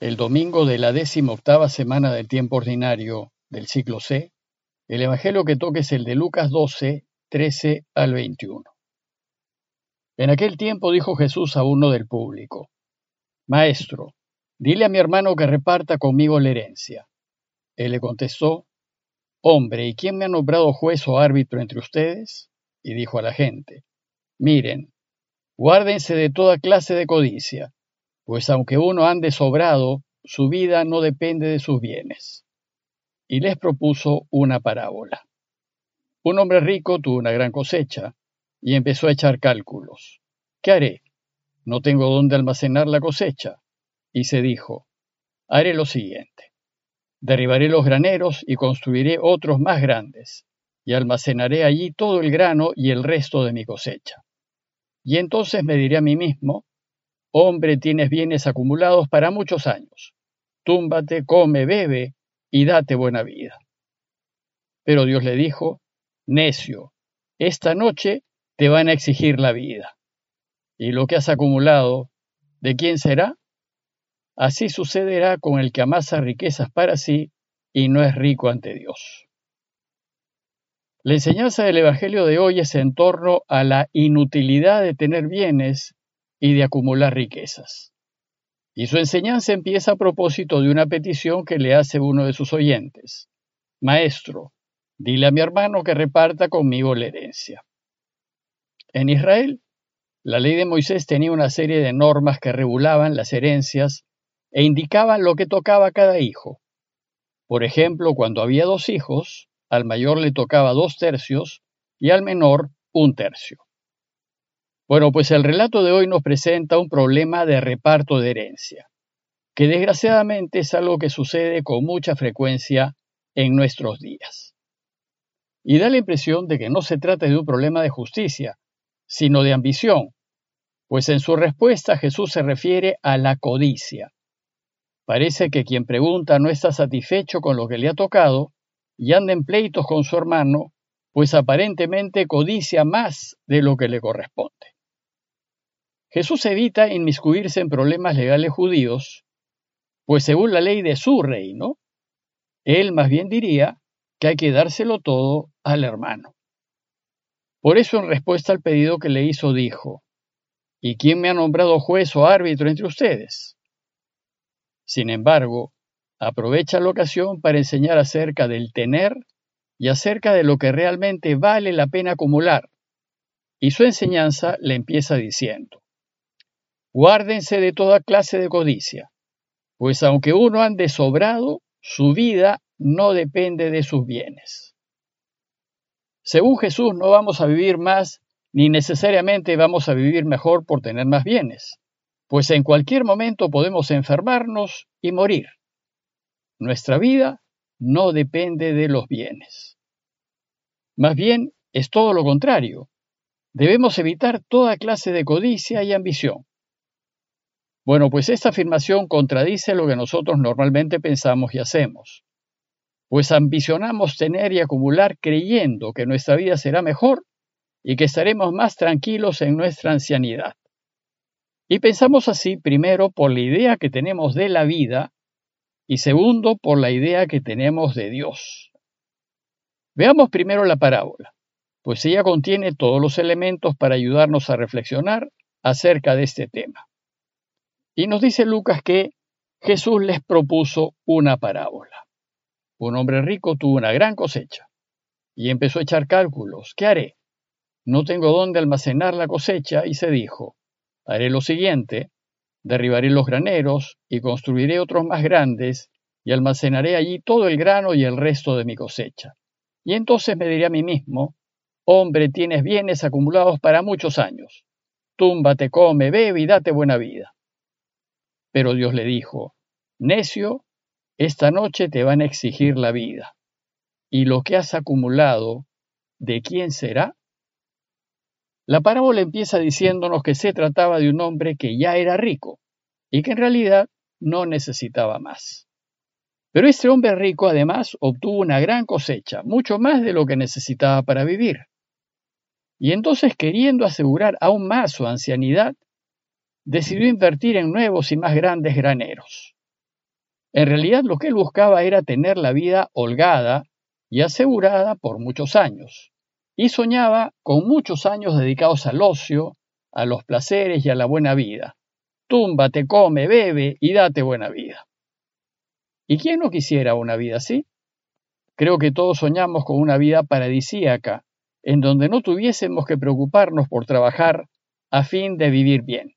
El domingo de la décima octava semana del tiempo ordinario del ciclo C, el evangelio que toque es el de Lucas 12, 13 al 21. En aquel tiempo dijo Jesús a uno del público, Maestro, dile a mi hermano que reparta conmigo la herencia. Él le contestó, Hombre, ¿y quién me ha nombrado juez o árbitro entre ustedes? Y dijo a la gente, Miren, guárdense de toda clase de codicia pues aunque uno ande sobrado, su vida no depende de sus bienes. Y les propuso una parábola. Un hombre rico tuvo una gran cosecha y empezó a echar cálculos. ¿Qué haré? No tengo dónde almacenar la cosecha. Y se dijo, haré lo siguiente. Derribaré los graneros y construiré otros más grandes, y almacenaré allí todo el grano y el resto de mi cosecha. Y entonces me diré a mí mismo, Hombre, tienes bienes acumulados para muchos años. Túmbate, come, bebe y date buena vida. Pero Dios le dijo, necio, esta noche te van a exigir la vida. ¿Y lo que has acumulado, de quién será? Así sucederá con el que amasa riquezas para sí y no es rico ante Dios. La enseñanza del Evangelio de hoy es en torno a la inutilidad de tener bienes y de acumular riquezas. Y su enseñanza empieza a propósito de una petición que le hace uno de sus oyentes. Maestro, dile a mi hermano que reparta conmigo la herencia. En Israel, la ley de Moisés tenía una serie de normas que regulaban las herencias e indicaban lo que tocaba a cada hijo. Por ejemplo, cuando había dos hijos, al mayor le tocaba dos tercios y al menor un tercio. Bueno, pues el relato de hoy nos presenta un problema de reparto de herencia, que desgraciadamente es algo que sucede con mucha frecuencia en nuestros días. Y da la impresión de que no se trata de un problema de justicia, sino de ambición, pues en su respuesta Jesús se refiere a la codicia. Parece que quien pregunta no está satisfecho con lo que le ha tocado y anda en pleitos con su hermano, pues aparentemente codicia más de lo que le corresponde. Jesús evita inmiscuirse en problemas legales judíos, pues según la ley de su reino, él más bien diría que hay que dárselo todo al hermano. Por eso en respuesta al pedido que le hizo dijo, ¿y quién me ha nombrado juez o árbitro entre ustedes? Sin embargo, aprovecha la ocasión para enseñar acerca del tener y acerca de lo que realmente vale la pena acumular. Y su enseñanza le empieza diciendo, Guárdense de toda clase de codicia, pues aunque uno ande sobrado, su vida no depende de sus bienes. Según Jesús, no vamos a vivir más ni necesariamente vamos a vivir mejor por tener más bienes, pues en cualquier momento podemos enfermarnos y morir. Nuestra vida no depende de los bienes. Más bien, es todo lo contrario. Debemos evitar toda clase de codicia y ambición. Bueno, pues esta afirmación contradice lo que nosotros normalmente pensamos y hacemos, pues ambicionamos tener y acumular creyendo que nuestra vida será mejor y que estaremos más tranquilos en nuestra ancianidad. Y pensamos así primero por la idea que tenemos de la vida y segundo por la idea que tenemos de Dios. Veamos primero la parábola, pues ella contiene todos los elementos para ayudarnos a reflexionar acerca de este tema. Y nos dice Lucas que Jesús les propuso una parábola. Un hombre rico tuvo una gran cosecha y empezó a echar cálculos. ¿Qué haré? No tengo dónde almacenar la cosecha y se dijo, haré lo siguiente, derribaré los graneros y construiré otros más grandes y almacenaré allí todo el grano y el resto de mi cosecha. Y entonces me diré a mí mismo, hombre, tienes bienes acumulados para muchos años. Túmbate, come, bebe y date buena vida. Pero Dios le dijo, necio, esta noche te van a exigir la vida. ¿Y lo que has acumulado, de quién será? La parábola empieza diciéndonos que se trataba de un hombre que ya era rico y que en realidad no necesitaba más. Pero este hombre rico además obtuvo una gran cosecha, mucho más de lo que necesitaba para vivir. Y entonces, queriendo asegurar aún más su ancianidad, decidió invertir en nuevos y más grandes graneros. En realidad lo que él buscaba era tener la vida holgada y asegurada por muchos años, y soñaba con muchos años dedicados al ocio, a los placeres y a la buena vida. Túmbate, come, bebe y date buena vida. ¿Y quién no quisiera una vida así? Creo que todos soñamos con una vida paradisíaca, en donde no tuviésemos que preocuparnos por trabajar a fin de vivir bien.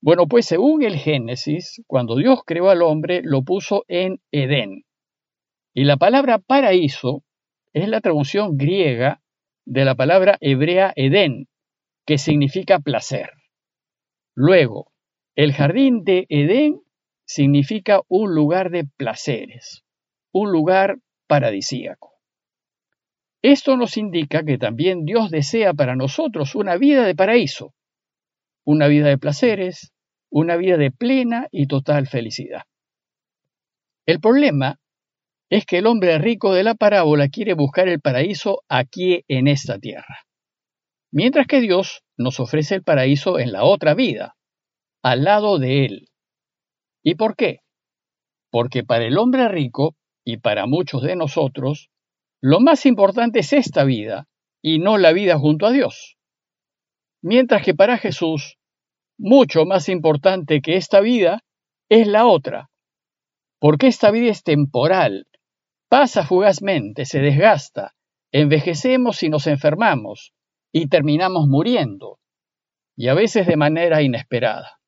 Bueno, pues según el Génesis, cuando Dios creó al hombre, lo puso en Edén. Y la palabra paraíso es la traducción griega de la palabra hebrea Edén, que significa placer. Luego, el jardín de Edén significa un lugar de placeres, un lugar paradisíaco. Esto nos indica que también Dios desea para nosotros una vida de paraíso, una vida de placeres, una vida de plena y total felicidad. El problema es que el hombre rico de la parábola quiere buscar el paraíso aquí en esta tierra, mientras que Dios nos ofrece el paraíso en la otra vida, al lado de Él. ¿Y por qué? Porque para el hombre rico y para muchos de nosotros, lo más importante es esta vida y no la vida junto a Dios. Mientras que para Jesús, mucho más importante que esta vida es la otra, porque esta vida es temporal, pasa fugazmente, se desgasta, envejecemos y nos enfermamos y terminamos muriendo, y a veces de manera inesperada.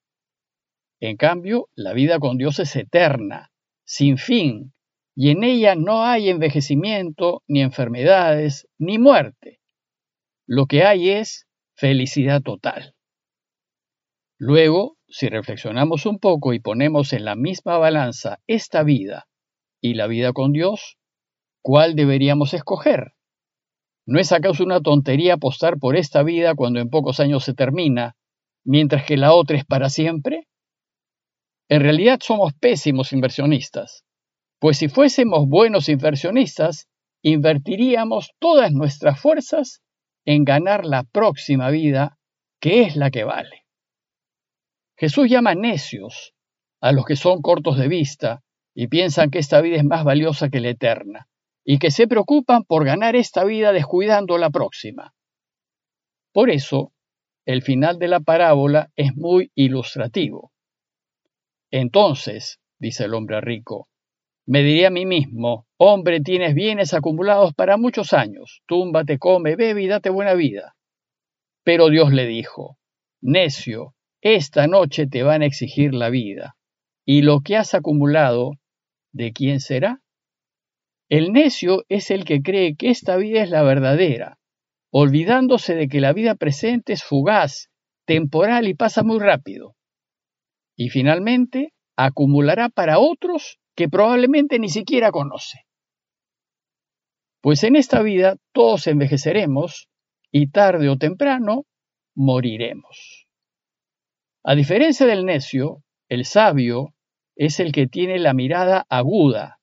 En cambio, la vida con Dios es eterna, sin fin, y en ella no hay envejecimiento, ni enfermedades, ni muerte. Lo que hay es felicidad total. Luego, si reflexionamos un poco y ponemos en la misma balanza esta vida y la vida con Dios, ¿cuál deberíamos escoger? ¿No es acaso una tontería apostar por esta vida cuando en pocos años se termina, mientras que la otra es para siempre? En realidad somos pésimos inversionistas. Pues si fuésemos buenos inversionistas, invertiríamos todas nuestras fuerzas en ganar la próxima vida, que es la que vale. Jesús llama necios a los que son cortos de vista y piensan que esta vida es más valiosa que la eterna, y que se preocupan por ganar esta vida descuidando la próxima. Por eso, el final de la parábola es muy ilustrativo. Entonces, dice el hombre rico, me diría a mí mismo, hombre, tienes bienes acumulados para muchos años, túmbate, come, bebe y date buena vida. Pero Dios le dijo, necio, esta noche te van a exigir la vida, y lo que has acumulado, ¿de quién será? El necio es el que cree que esta vida es la verdadera, olvidándose de que la vida presente es fugaz, temporal y pasa muy rápido. Y finalmente, acumulará para otros que probablemente ni siquiera conoce. Pues en esta vida todos envejeceremos y tarde o temprano moriremos. A diferencia del necio, el sabio es el que tiene la mirada aguda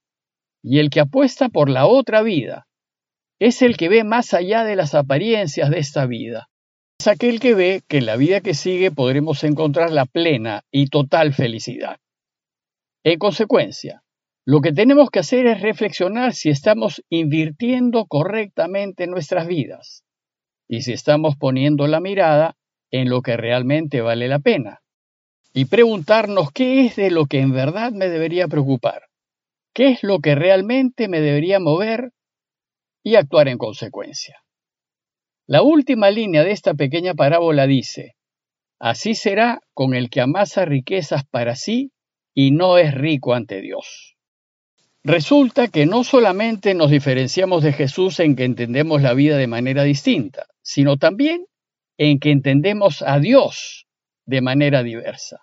y el que apuesta por la otra vida. Es el que ve más allá de las apariencias de esta vida. Es aquel que ve que en la vida que sigue podremos encontrar la plena y total felicidad. En consecuencia, lo que tenemos que hacer es reflexionar si estamos invirtiendo correctamente nuestras vidas y si estamos poniendo la mirada en lo que realmente vale la pena. Y preguntarnos qué es de lo que en verdad me debería preocupar, qué es lo que realmente me debería mover y actuar en consecuencia. La última línea de esta pequeña parábola dice, Así será con el que amasa riquezas para sí y no es rico ante Dios. Resulta que no solamente nos diferenciamos de Jesús en que entendemos la vida de manera distinta, sino también en que entendemos a Dios de manera diversa.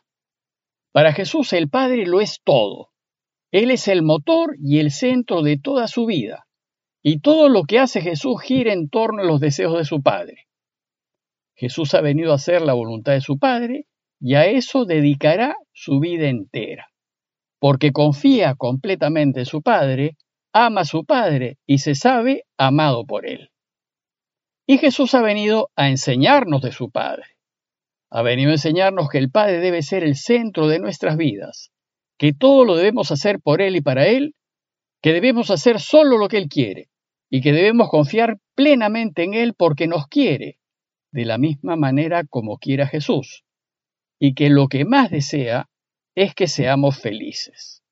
Para Jesús el Padre lo es todo. Él es el motor y el centro de toda su vida. Y todo lo que hace Jesús gira en torno a los deseos de su Padre. Jesús ha venido a hacer la voluntad de su Padre y a eso dedicará su vida entera porque confía completamente en su Padre, ama a su Padre y se sabe amado por Él. Y Jesús ha venido a enseñarnos de su Padre. Ha venido a enseñarnos que el Padre debe ser el centro de nuestras vidas, que todo lo debemos hacer por Él y para Él, que debemos hacer solo lo que Él quiere y que debemos confiar plenamente en Él porque nos quiere, de la misma manera como quiera Jesús, y que lo que más desea es que seamos felices.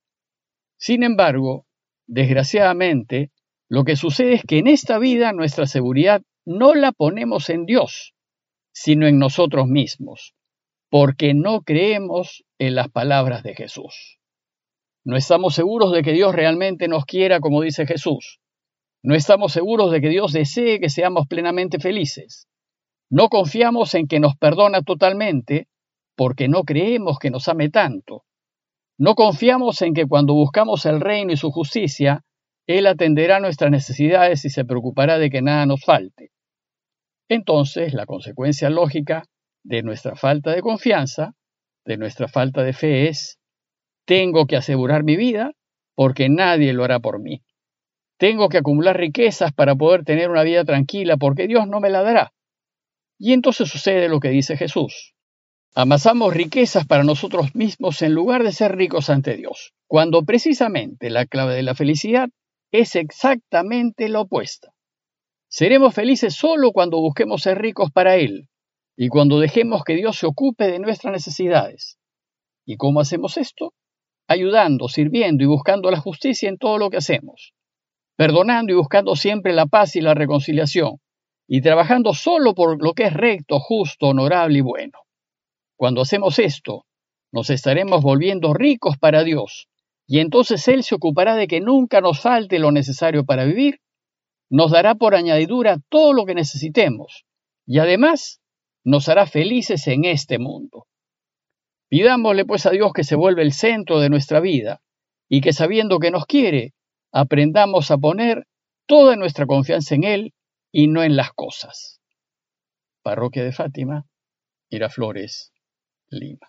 Sin embargo, desgraciadamente, lo que sucede es que en esta vida nuestra seguridad no la ponemos en Dios, sino en nosotros mismos, porque no creemos en las palabras de Jesús. No estamos seguros de que Dios realmente nos quiera como dice Jesús. No estamos seguros de que Dios desee que seamos plenamente felices. No confiamos en que nos perdona totalmente porque no creemos que nos ame tanto. No confiamos en que cuando buscamos el reino y su justicia, Él atenderá nuestras necesidades y se preocupará de que nada nos falte. Entonces, la consecuencia lógica de nuestra falta de confianza, de nuestra falta de fe es, tengo que asegurar mi vida porque nadie lo hará por mí. Tengo que acumular riquezas para poder tener una vida tranquila porque Dios no me la dará. Y entonces sucede lo que dice Jesús. Amasamos riquezas para nosotros mismos en lugar de ser ricos ante Dios, cuando precisamente la clave de la felicidad es exactamente la opuesta. Seremos felices solo cuando busquemos ser ricos para Él y cuando dejemos que Dios se ocupe de nuestras necesidades. ¿Y cómo hacemos esto? Ayudando, sirviendo y buscando la justicia en todo lo que hacemos, perdonando y buscando siempre la paz y la reconciliación, y trabajando solo por lo que es recto, justo, honorable y bueno. Cuando hacemos esto, nos estaremos volviendo ricos para Dios, y entonces Él se ocupará de que nunca nos falte lo necesario para vivir nos dará por añadidura todo lo que necesitemos y además nos hará felices en este mundo. Pidámosle pues a Dios que se vuelva el centro de nuestra vida y que sabiendo que nos quiere, aprendamos a poner toda nuestra confianza en Él y no en las cosas. Parroquia de Fátima, Miraflores, lieb.